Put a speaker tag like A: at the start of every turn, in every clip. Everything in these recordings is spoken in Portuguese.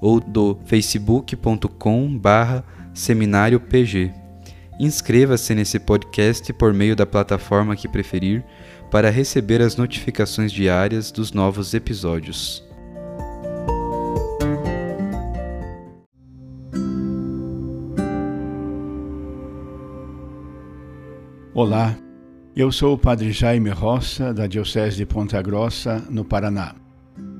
A: ou do facebook.com barra seminário PG. Inscreva-se nesse podcast por meio da plataforma que preferir para receber as notificações diárias dos novos episódios.
B: Olá, eu sou o Padre Jaime Roça, da Diocese de Ponta Grossa, no Paraná.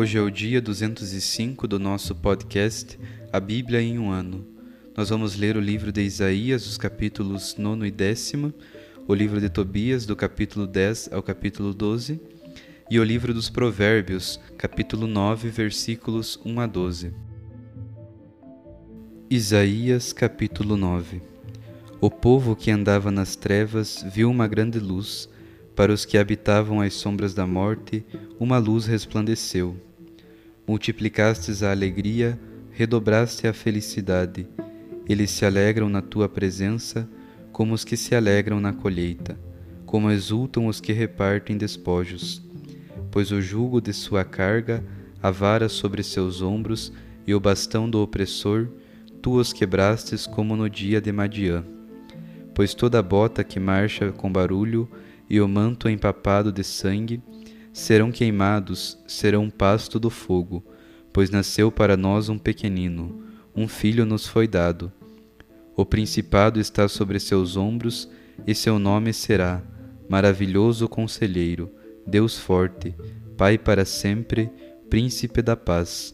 A: Hoje é o dia 205 do nosso podcast A Bíblia em um Ano. Nós vamos ler o livro de Isaías, os capítulos 9 e 10, o livro de Tobias, do capítulo 10 ao capítulo 12, e o livro dos Provérbios, capítulo 9, versículos 1 a 12. Isaías, capítulo 9 O povo que andava nas trevas viu uma grande luz. Para os que habitavam as sombras da morte, uma luz resplandeceu multiplicastes a alegria, redobraste a felicidade. Eles se alegram na tua presença, como os que se alegram na colheita, como exultam os que repartem despojos. Pois o jugo de sua carga, a vara sobre seus ombros e o bastão do opressor, tu os quebrastes como no dia de Madiã. Pois toda bota que marcha com barulho e o manto empapado de sangue, serão queimados, serão pasto do fogo, pois nasceu para nós um pequenino, um filho nos foi dado. O principado está sobre seus ombros, e seu nome será Maravilhoso Conselheiro, Deus Forte, Pai para sempre, Príncipe da Paz.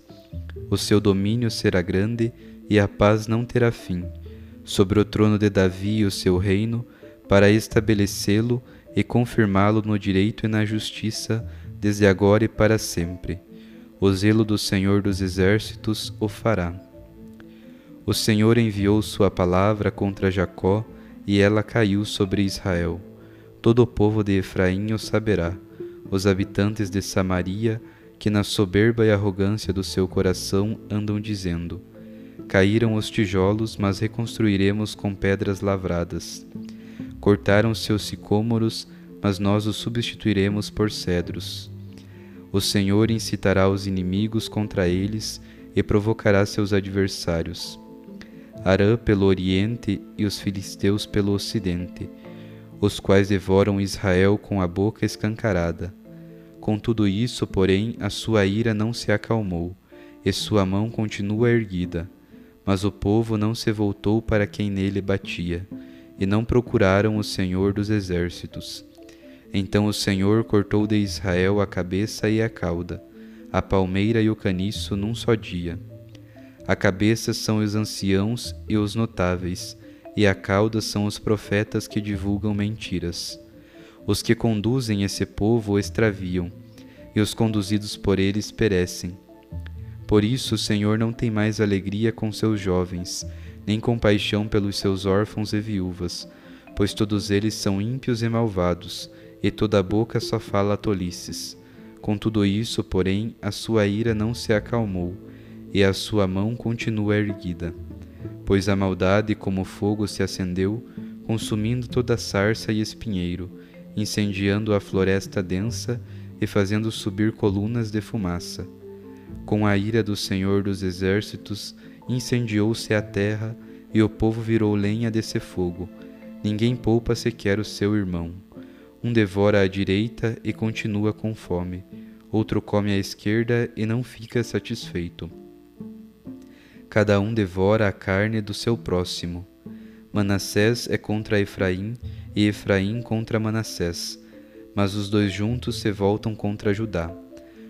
A: O seu domínio será grande e a paz não terá fim. Sobre o trono de Davi o seu reino, para estabelecê-lo e confirmá-lo no direito e na justiça, desde agora e para sempre. O zelo do Senhor dos Exércitos o fará. O Senhor enviou sua palavra contra Jacó, e ela caiu sobre Israel. Todo o povo de Efraim o saberá, os habitantes de Samaria, que na soberba e arrogância do seu coração andam dizendo: Caíram os tijolos, mas reconstruiremos com pedras lavradas. Cortaram seus sicômoros, mas nós os substituiremos por cedros. O Senhor incitará os inimigos contra eles e provocará seus adversários. Arã pelo oriente e os filisteus pelo ocidente, os quais devoram Israel com a boca escancarada. Com tudo isso, porém, a sua ira não se acalmou, e sua mão continua erguida. Mas o povo não se voltou para quem nele batia e não procuraram o Senhor dos exércitos. Então o Senhor cortou de Israel a cabeça e a cauda, a palmeira e o caniço num só dia. A cabeça são os anciãos e os notáveis, e a cauda são os profetas que divulgam mentiras. Os que conduzem esse povo o extraviam, e os conduzidos por eles perecem. Por isso o Senhor não tem mais alegria com seus jovens, nem compaixão pelos seus órfãos e viúvas, pois todos eles são ímpios e malvados, e toda a boca só fala tolices. Com tudo isso, porém, a sua ira não se acalmou, e a sua mão continua erguida. Pois a maldade, como fogo, se acendeu, consumindo toda a sarça e espinheiro, incendiando a floresta densa e fazendo subir colunas de fumaça. Com a ira do Senhor dos Exércitos, incendiou-se a terra e o povo virou lenha desse fogo. Ninguém poupa sequer o seu irmão. Um devora à direita e continua com fome, outro come à esquerda e não fica satisfeito. Cada um devora a carne do seu próximo. Manassés é contra Efraim e Efraim contra Manassés, mas os dois juntos se voltam contra Judá.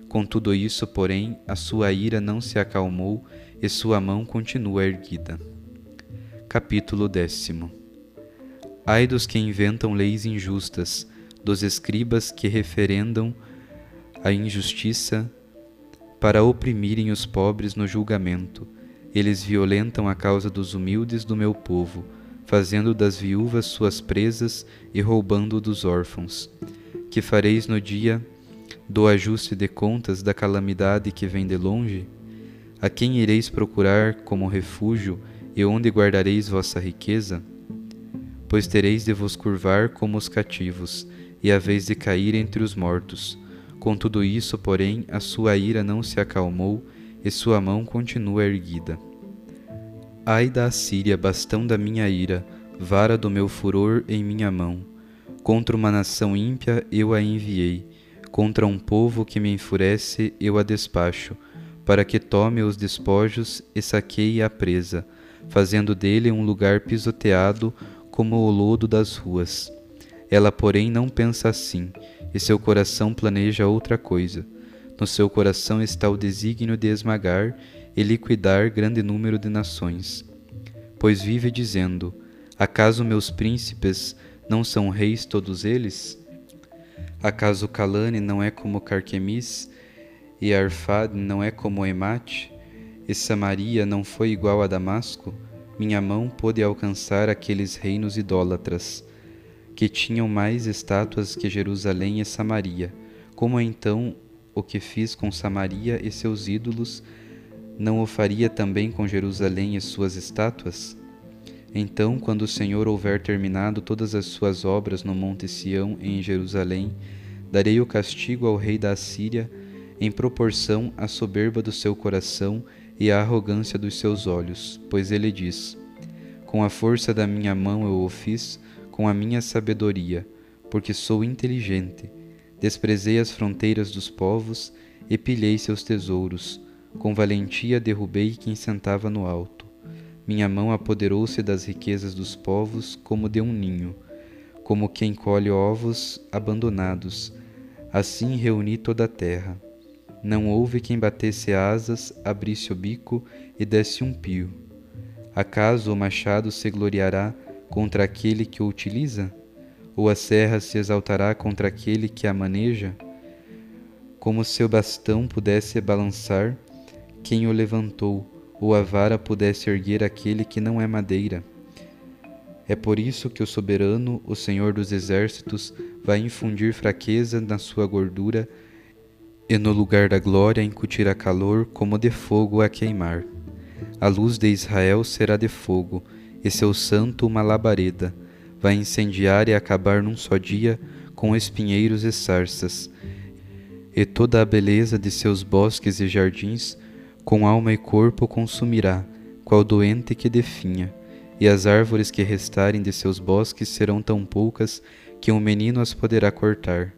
A: Com tudo isso, porém, a sua ira não se acalmou e sua mão continua erguida. Capítulo décimo. Ai dos que inventam leis injustas, dos escribas que referendam a injustiça para oprimirem os pobres no julgamento. Eles violentam a causa dos humildes do meu povo, fazendo das viúvas suas presas e roubando dos órfãos. Que fareis no dia do ajuste de contas da calamidade que vem de longe? A quem ireis procurar como refúgio e onde guardareis vossa riqueza? Pois tereis de vos curvar como os cativos, e a vez de cair entre os mortos. Com tudo isso, porém, a sua ira não se acalmou, e sua mão continua erguida. Ai da Assíria, bastão da minha ira, vara do meu furor em minha mão. Contra uma nação ímpia eu a enviei, contra um povo que me enfurece eu a despacho, para que tome os despojos e saqueie a presa, fazendo dele um lugar pisoteado como o lodo das ruas. Ela, porém, não pensa assim, e seu coração planeja outra coisa. No seu coração está o desígnio de esmagar e liquidar grande número de nações. Pois vive dizendo: Acaso meus príncipes não são reis todos eles? Acaso Calane não é como Carquemis, e Arfad não é como Emate, e Samaria não foi igual a Damasco? Minha mão pôde alcançar aqueles reinos idólatras, que tinham mais estátuas que Jerusalém e Samaria. Como então o que fiz com Samaria e seus ídolos, não o faria também com Jerusalém e suas estátuas? Então, quando o Senhor houver terminado todas as suas obras no Monte Sião e em Jerusalém, darei o castigo ao rei da Assíria em proporção à soberba do seu coração e à arrogância dos seus olhos, pois ele diz: Com a força da minha mão eu o fiz, com a minha sabedoria, porque sou inteligente. Desprezei as fronteiras dos povos e pilhei seus tesouros. Com valentia derrubei quem sentava no alto. Minha mão apoderou-se das riquezas dos povos como de um ninho, como quem colhe ovos abandonados. Assim reuni toda a terra. Não houve quem batesse asas, abrisse o bico e desse um pio. Acaso o machado se gloriará contra aquele que o utiliza? Ou a serra se exaltará contra aquele que a maneja? Como se o bastão pudesse balançar quem o levantou, ou a vara pudesse erguer aquele que não é madeira. É por isso que o soberano, o Senhor dos exércitos, vai infundir fraqueza na sua gordura e no lugar da glória incutirá calor como de fogo a queimar. A luz de Israel será de fogo, e seu santo uma labareda. Vai incendiar e acabar num só dia com espinheiros e sarças. E toda a beleza de seus bosques e jardins, com alma e corpo consumirá, qual doente que definha. E as árvores que restarem de seus bosques serão tão poucas que um menino as poderá cortar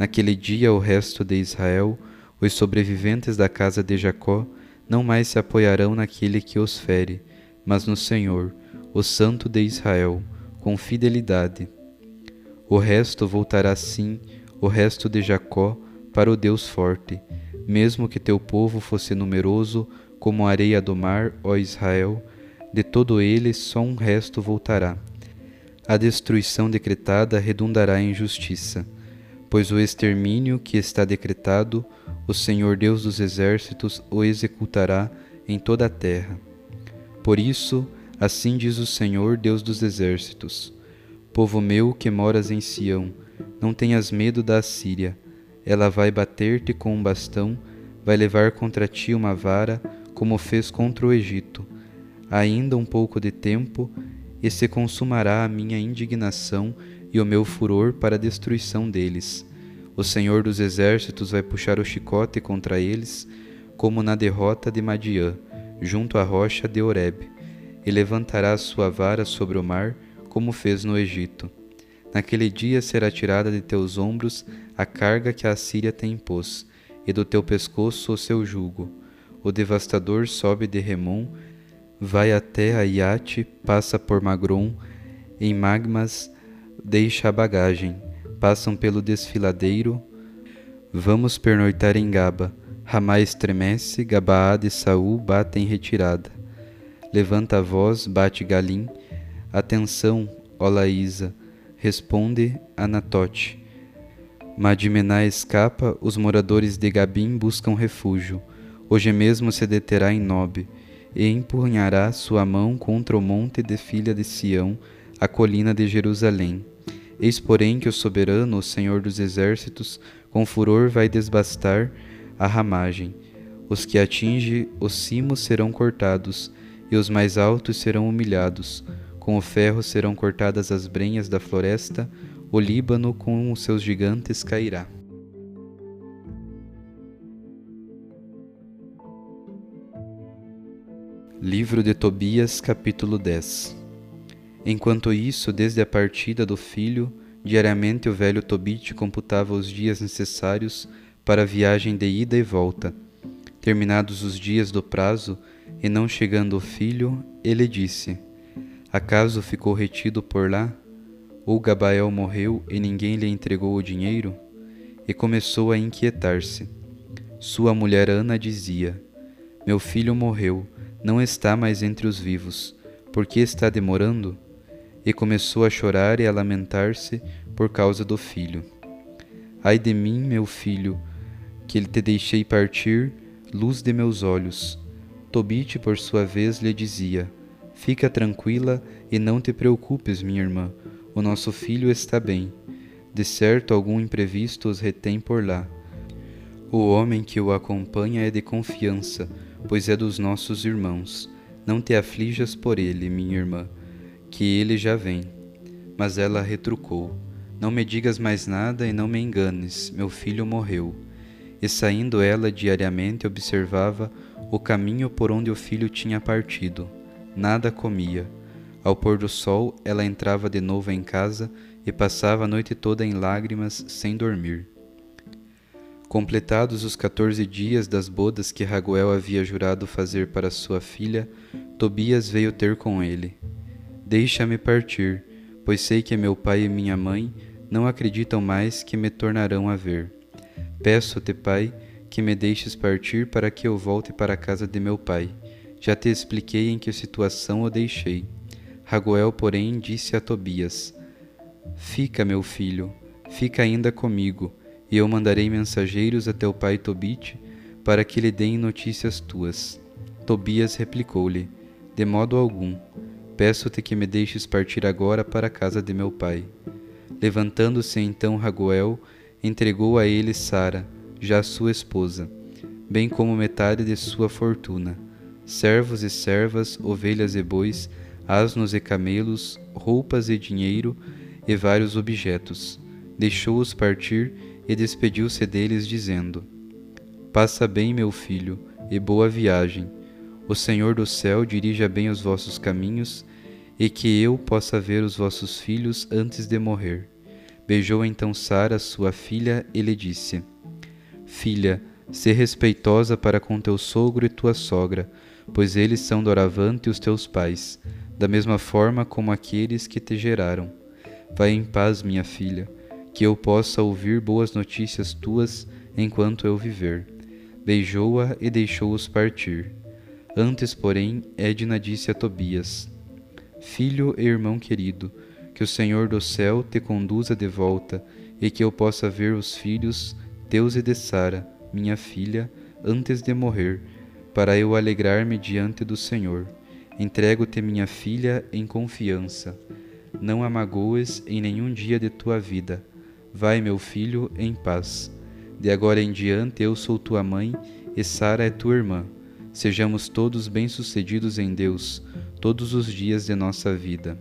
A: Naquele dia, o resto de Israel, os sobreviventes da casa de Jacó, não mais se apoiarão naquele que os fere, mas no Senhor, o Santo de Israel, com fidelidade. O resto voltará sim, o resto de Jacó, para o Deus forte, mesmo que teu povo fosse numeroso como a areia do mar, ó Israel, de todo ele só um resto voltará. a destruição decretada redundará em justiça, pois o extermínio que está decretado, o Senhor Deus dos exércitos o executará em toda a terra. Por isso, assim diz o Senhor Deus dos exércitos: Povo meu que moras em Sião, não tenhas medo da Assíria. Ela vai bater-te com um bastão, vai levar contra ti uma vara, como fez contra o Egito. Ainda um pouco de tempo, e se consumará a minha indignação e o meu furor para a destruição deles. O Senhor dos Exércitos vai puxar o chicote contra eles, como na derrota de Madiã, junto à rocha de Horeb, e levantará a sua vara sobre o mar, como fez no Egito. Naquele dia será tirada de teus ombros a carga que a Síria te impôs, e do teu pescoço o seu jugo. O devastador sobe de Remon, vai até Aiate, passa por Magron, em Magmas deixa a bagagem, passam pelo desfiladeiro, vamos pernoitar em Gaba, Ramá estremece, Gabaá e Saul batem retirada. Levanta a voz, bate Galim, atenção, ó Laísa, responde Anatote. Madmená escapa, os moradores de Gabim buscam refúgio. Hoje mesmo se deterá em Nobe, e empunhará sua mão contra o monte de filha de Sião, a colina de Jerusalém. Eis, porém, que o soberano, o Senhor dos exércitos, com furor vai desbastar a ramagem. Os que atinge os cimos serão cortados, e os mais altos serão humilhados. Com o ferro serão cortadas as brenhas da floresta, o Líbano com os seus gigantes cairá. Livro de Tobias, capítulo 10 Enquanto isso, desde a partida do filho, diariamente o velho Tobite computava os dias necessários para a viagem de ida e volta. Terminados os dias do prazo, e não chegando o filho, ele disse: Acaso ficou retido por lá? Ou Gabael morreu e ninguém lhe entregou o dinheiro? E começou a inquietar-se. Sua mulher Ana dizia: Meu filho morreu não está mais entre os vivos, por que está demorando? E começou a chorar e a lamentar-se por causa do filho. Ai de mim, meu filho, que te deixei partir, luz de meus olhos. Tobite, por sua vez, lhe dizia: Fica tranquila e não te preocupes, minha irmã, o nosso filho está bem. De certo, algum imprevisto os retém por lá. O homem que o acompanha é de confiança pois é dos nossos irmãos. Não te aflijas por ele, minha irmã, que ele já vem. Mas ela retrucou: Não me digas mais nada e não me enganes, meu filho morreu. E saindo ela diariamente observava o caminho por onde o filho tinha partido. Nada comia. Ao pôr do sol, ela entrava de novo em casa e passava a noite toda em lágrimas, sem dormir. Completados os quatorze dias das bodas que Raguel havia jurado fazer para sua filha, Tobias veio ter com ele. Deixa-me partir, pois sei que meu pai e minha mãe não acreditam mais que me tornarão a ver. Peço-te, pai, que me deixes partir para que eu volte para a casa de meu pai. Já te expliquei em que situação o deixei. Raguel, porém, disse a Tobias: Fica, meu filho, fica ainda comigo e eu mandarei mensageiros a teu pai Tobite, para que lhe deem notícias tuas. Tobias replicou-lhe: De modo algum. Peço-te que me deixes partir agora para a casa de meu pai. Levantando-se então Raguel, entregou a ele Sara, já sua esposa, bem como metade de sua fortuna, servos e servas, ovelhas e bois, asnos e camelos, roupas e dinheiro e vários objetos. Deixou-os partir e despediu-se deles, dizendo: Passa bem, meu filho, e boa viagem. O Senhor do céu dirija bem os vossos caminhos, e que eu possa ver os vossos filhos antes de morrer. Beijou então Sara, sua filha, e lhe disse: Filha, se respeitosa para com teu sogro e tua sogra, pois eles são doravante os teus pais, da mesma forma como aqueles que te geraram. Vai em paz, minha filha que eu possa ouvir boas notícias tuas enquanto eu viver. Beijou-a e deixou-os partir. Antes, porém, Edna disse a Tobias: Filho e irmão querido, que o Senhor do céu te conduza de volta e que eu possa ver os filhos teus e de Sara, minha filha, antes de morrer, para eu alegrar-me diante do Senhor. Entrego-te minha filha em confiança. Não a magoes em nenhum dia de tua vida. Vai, meu filho, em paz. De agora em diante eu sou tua mãe e Sara é tua irmã. Sejamos todos bem-sucedidos em Deus todos os dias de nossa vida.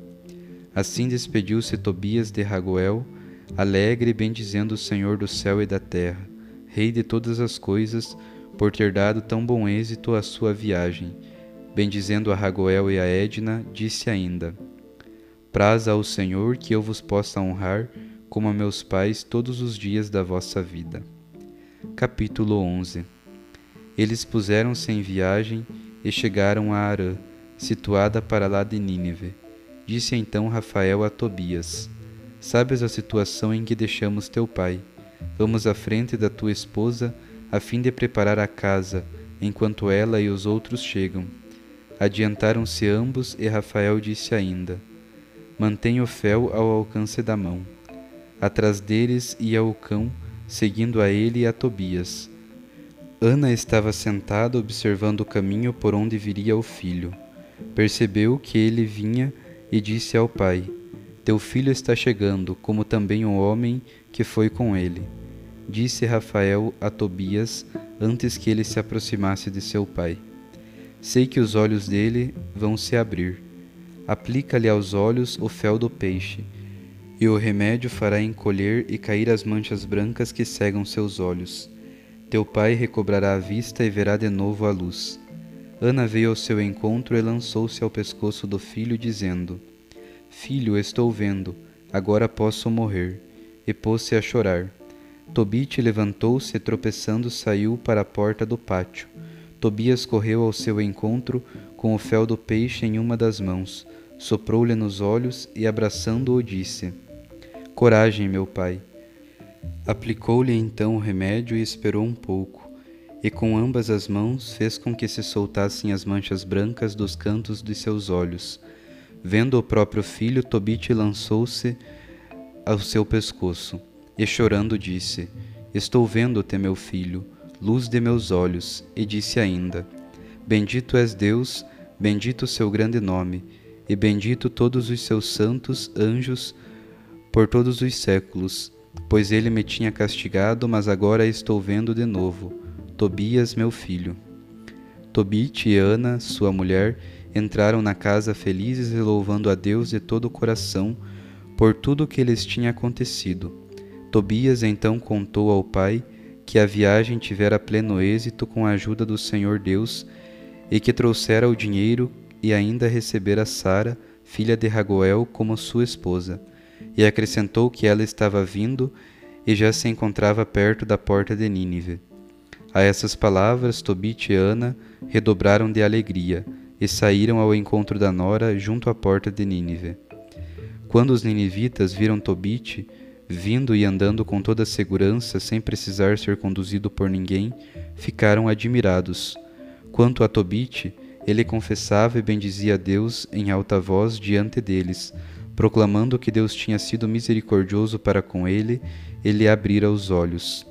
A: Assim despediu-se Tobias de Raguel, alegre bendizendo o Senhor do céu e da terra, Rei de todas as coisas, por ter dado tão bom êxito à sua viagem. Bendizendo a Raguel e a Edna, disse ainda: Praza ao Senhor que eu vos possa honrar como a meus pais todos os dias da vossa vida. Capítulo 11 Eles puseram-se em viagem e chegaram a Arã, situada para lá de Nínive. Disse então Rafael a Tobias: Sabes a situação em que deixamos teu pai. Vamos à frente da tua esposa, a fim de preparar a casa, enquanto ela e os outros chegam. Adiantaram-se ambos e Rafael disse ainda: Mantenha o fel ao alcance da mão. Atrás deles ia o cão, seguindo a ele e a Tobias. Ana estava sentada observando o caminho por onde viria o filho. Percebeu que ele vinha e disse ao pai: Teu filho está chegando, como também o homem que foi com ele. Disse Rafael a Tobias antes que ele se aproximasse de seu pai: Sei que os olhos dele vão se abrir. Aplica-lhe aos olhos o fel do peixe, e o remédio fará encolher e cair as manchas brancas que cegam seus olhos. Teu pai recobrará a vista e verá de novo a luz. Ana veio ao seu encontro e lançou-se ao pescoço do filho, dizendo: Filho, estou vendo, agora posso morrer. E pôs-se a chorar. Tobite levantou-se e, tropeçando, saiu para a porta do pátio. Tobias correu ao seu encontro com o fel do peixe em uma das mãos, soprou-lhe nos olhos e, abraçando-o, disse: Coragem, meu pai. Aplicou-lhe então o remédio e esperou um pouco e com ambas as mãos fez com que se soltassem as manchas brancas dos cantos de seus olhos. Vendo o próprio filho, Tobite lançou-se ao seu pescoço e chorando disse: Estou vendo-te, meu filho, luz de meus olhos, e disse ainda: Bendito és Deus, bendito o seu grande nome, e bendito todos os seus santos anjos por todos os séculos, pois ele me tinha castigado, mas agora estou vendo de novo Tobias, meu filho. Tobite e Ana, sua mulher, entraram na casa felizes e louvando a Deus de todo o coração por tudo o que lhes tinha acontecido. Tobias então contou ao pai que a viagem tivera pleno êxito com a ajuda do Senhor Deus e que trouxera o dinheiro e ainda recebera Sara, filha de Ragoel, como sua esposa. E acrescentou que ela estava vindo e já se encontrava perto da porta de Nínive. A essas palavras, Tobit e Ana redobraram de alegria e saíram ao encontro da nora junto à porta de Nínive. Quando os ninivitas viram Tobit vindo e andando com toda segurança, sem precisar ser conduzido por ninguém, ficaram admirados. Quanto a Tobit, ele confessava e bendizia a Deus em alta voz diante deles, proclamando que Deus tinha sido misericordioso para com ele e lhe abrira os olhos.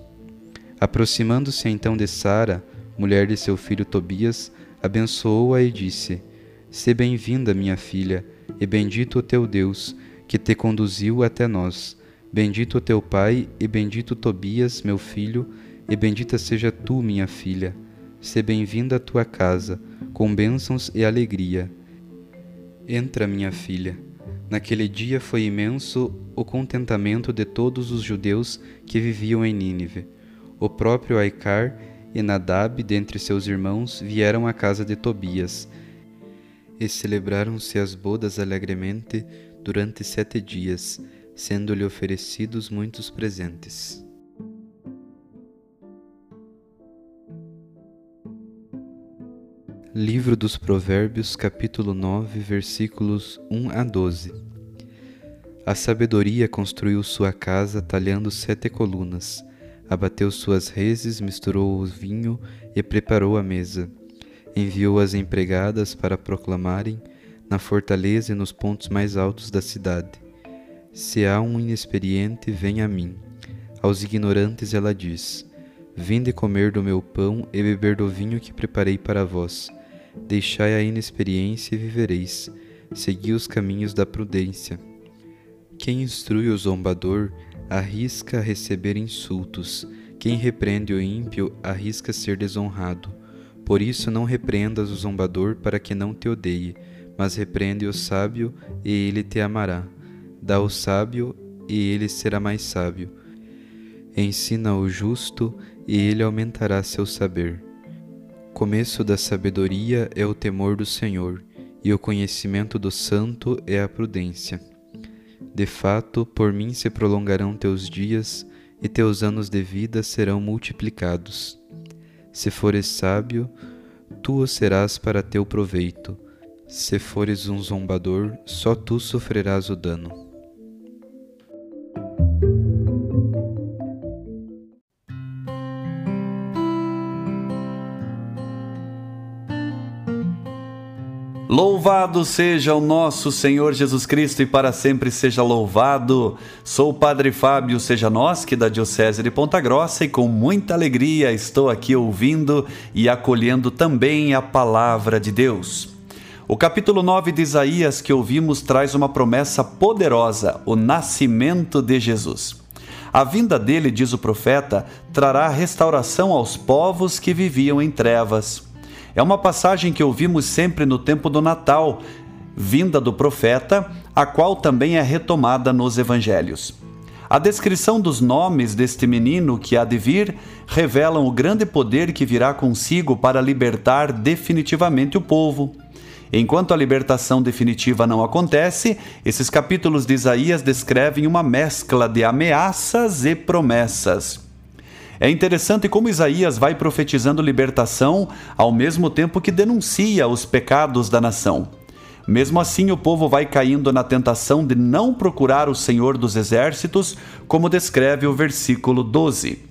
A: Aproximando-se então de Sara, mulher de seu filho Tobias, abençoou-a e disse: Se bem-vinda, minha filha, e bendito o teu Deus, que te conduziu até nós. Bendito o teu pai, e bendito Tobias, meu filho, e bendita seja tu, minha filha. Se bem-vinda à tua casa, com bênçãos e alegria. Entra, minha filha. Naquele dia foi imenso o contentamento de todos os judeus que viviam em Nínive o próprio Aicar e Nadab, dentre seus irmãos, vieram à casa de Tobias, e celebraram-se as bodas alegremente durante sete dias, sendo-lhe oferecidos muitos presentes. Livro dos Provérbios, capítulo 9, versículos 1 a 12. A sabedoria construiu sua casa talhando sete colunas abateu suas reses, misturou o vinho e preparou a mesa. Enviou as empregadas para proclamarem na fortaleza e nos pontos mais altos da cidade. Se há um inexperiente, vem a mim. Aos ignorantes ela diz: Vinde comer do meu pão e beber do vinho que preparei para vós. Deixai a inexperiência e vivereis. Segui os caminhos da prudência. Quem instrui o zombador arrisca receber insultos. Quem repreende o ímpio arrisca ser desonrado. Por isso não repreendas o zombador para que não te odeie, mas repreende o sábio e ele te amará. Dá ao sábio e ele será mais sábio. Ensina o justo e ele aumentará seu saber. Começo da sabedoria é o temor do Senhor, e o conhecimento do santo é a prudência. De fato, por mim se prolongarão teus dias, e teus anos de vida serão multiplicados. Se fores sábio, tu o serás para teu proveito. Se fores um zombador, só tu sofrerás o dano.
C: Louvado seja o nosso Senhor Jesus Cristo e para sempre seja louvado. Sou o Padre Fábio Seja Nós, que da Diocese de Ponta Grossa, e com muita alegria estou aqui ouvindo e acolhendo também a palavra de Deus. O capítulo 9 de Isaías que ouvimos traz uma promessa poderosa: o nascimento de Jesus. A vinda dele, diz o profeta, trará restauração aos povos que viviam em trevas. É uma passagem que ouvimos sempre no tempo do Natal, vinda do profeta, a qual também é retomada nos evangelhos. A descrição dos nomes deste menino que há de vir revelam o grande poder que virá consigo para libertar definitivamente o povo. Enquanto a libertação definitiva não acontece, esses capítulos de Isaías descrevem uma mescla de ameaças e promessas. É interessante como Isaías vai profetizando libertação ao mesmo tempo que denuncia os pecados da nação. Mesmo assim, o povo vai caindo na tentação de não procurar o Senhor dos Exércitos, como descreve o versículo 12.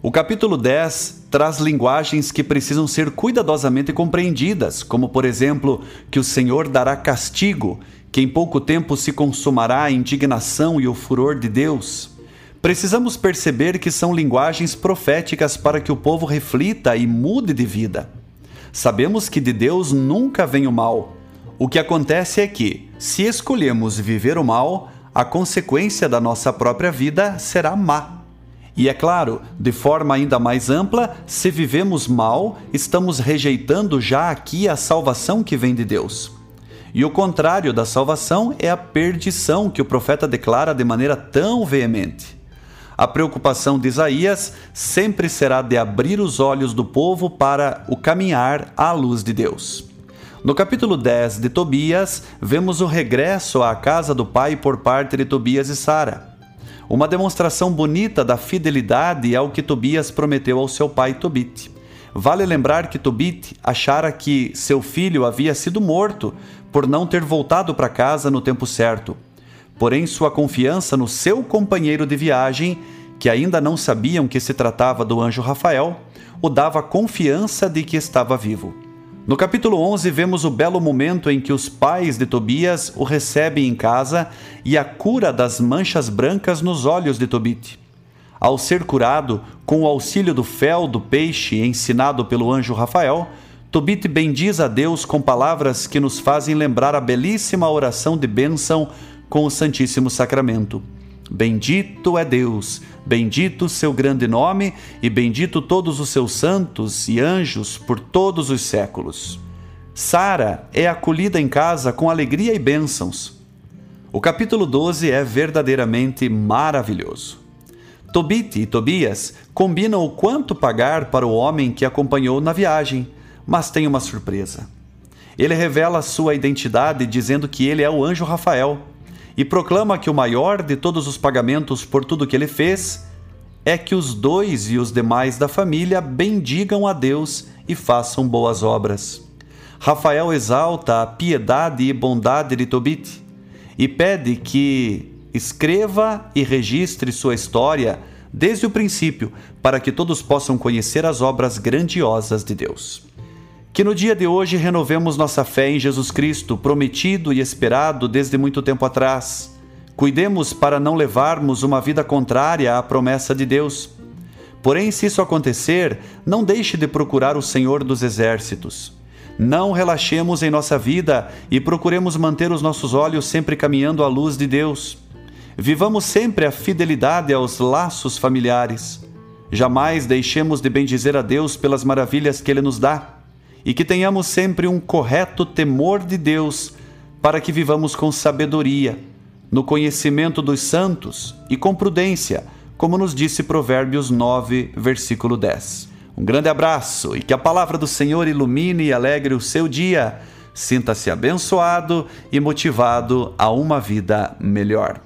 C: O capítulo 10 traz linguagens que precisam ser cuidadosamente compreendidas, como, por exemplo, que o Senhor dará castigo, que em pouco tempo se consumará a indignação e o furor de Deus. Precisamos perceber que são linguagens proféticas para que o povo reflita e mude de vida. Sabemos que de Deus nunca vem o mal. O que acontece é que, se escolhemos viver o mal, a consequência da nossa própria vida será má. E é claro, de forma ainda mais ampla, se vivemos mal, estamos rejeitando já aqui a salvação que vem de Deus. E o contrário da salvação é a perdição que o profeta declara de maneira tão veemente. A preocupação de Isaías sempre será de abrir os olhos do povo para o caminhar à luz de Deus. No capítulo 10 de Tobias, vemos o regresso à casa do pai por parte de Tobias e Sara. Uma demonstração bonita da fidelidade ao que Tobias prometeu ao seu pai Tobit. Vale lembrar que Tobit achara que seu filho havia sido morto por não ter voltado para casa no tempo certo. Porém, sua confiança no seu companheiro de viagem, que ainda não sabiam que se tratava do anjo Rafael, o dava confiança de que estava vivo. No capítulo 11, vemos o belo momento em que os pais de Tobias o recebem em casa e a cura das manchas brancas nos olhos de Tobit. Ao ser curado, com o auxílio do fel do peixe ensinado pelo anjo Rafael, Tobit bendiz a Deus com palavras que nos fazem lembrar a belíssima oração de bênção com o Santíssimo Sacramento. Bendito é Deus, bendito seu grande nome e bendito todos os seus santos e anjos por todos os séculos. Sara é acolhida em casa com alegria e bênçãos. O capítulo 12 é verdadeiramente maravilhoso. Tobit e Tobias combinam o quanto pagar para o homem que acompanhou na viagem, mas tem uma surpresa. Ele revela sua identidade dizendo que ele é o anjo Rafael e proclama que o maior de todos os pagamentos por tudo que ele fez é que os dois e os demais da família bendigam a Deus e façam boas obras. Rafael exalta a piedade e bondade de Tobit e pede que escreva e registre sua história desde o princípio, para que todos possam conhecer as obras grandiosas de Deus. Que no dia de hoje renovemos nossa fé em Jesus Cristo, prometido e esperado desde muito tempo atrás. Cuidemos para não levarmos uma vida contrária à promessa de Deus. Porém, se isso acontecer, não deixe de procurar o Senhor dos Exércitos. Não relaxemos em nossa vida e procuremos manter os nossos olhos sempre caminhando à luz de Deus. Vivamos sempre a fidelidade aos laços familiares. Jamais deixemos de bendizer a Deus pelas maravilhas que Ele nos dá e que tenhamos sempre um correto temor de Deus para que vivamos com sabedoria, no conhecimento dos santos e com prudência, como nos disse Provérbios 9, versículo 10. Um grande abraço e que a palavra do Senhor ilumine e alegre o seu dia. Sinta-se abençoado e motivado a uma vida melhor.